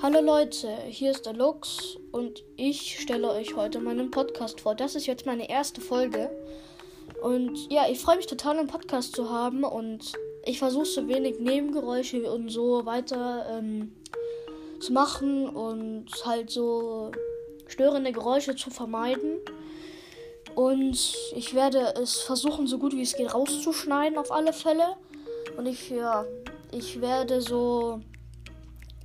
Hallo Leute, hier ist der Lux und ich stelle euch heute meinen Podcast vor. Das ist jetzt meine erste Folge. Und ja, ich freue mich total, einen Podcast zu haben und ich versuche so wenig Nebengeräusche und so weiter ähm, zu machen und halt so störende Geräusche zu vermeiden. Und ich werde es versuchen, so gut wie es geht, rauszuschneiden auf alle Fälle. Und ich, ja, ich werde so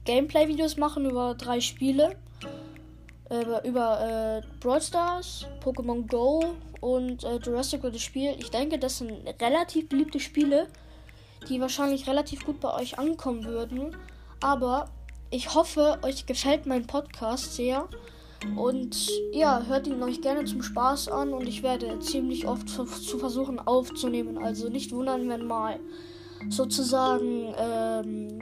Gameplay-Videos machen über drei Spiele. Über, über äh, Brawl Stars, Pokémon Go und äh, Jurassic World Spiel. Ich denke, das sind relativ beliebte Spiele, die wahrscheinlich relativ gut bei euch ankommen würden. Aber ich hoffe, euch gefällt mein Podcast sehr. Und ja, hört ihn euch gerne zum Spaß an und ich werde ziemlich oft zu versuchen aufzunehmen. Also nicht wundern, wenn mal sozusagen ähm,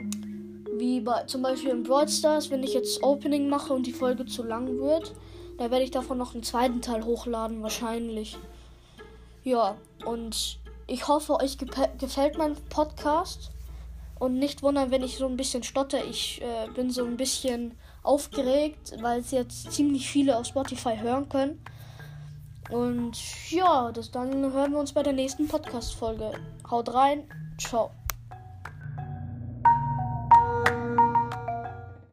bei zum Beispiel in Brawl Stars, wenn ich jetzt Opening mache und die Folge zu lang wird, da werde ich davon noch einen zweiten Teil hochladen, wahrscheinlich. Ja, und ich hoffe, euch gefällt mein Podcast. Und nicht wundern, wenn ich so ein bisschen stotter. Ich äh, bin so ein bisschen aufgeregt, weil es jetzt ziemlich viele auf Spotify hören können. Und ja, das dann hören wir uns bei der nächsten Podcast-Folge. Haut rein, ciao.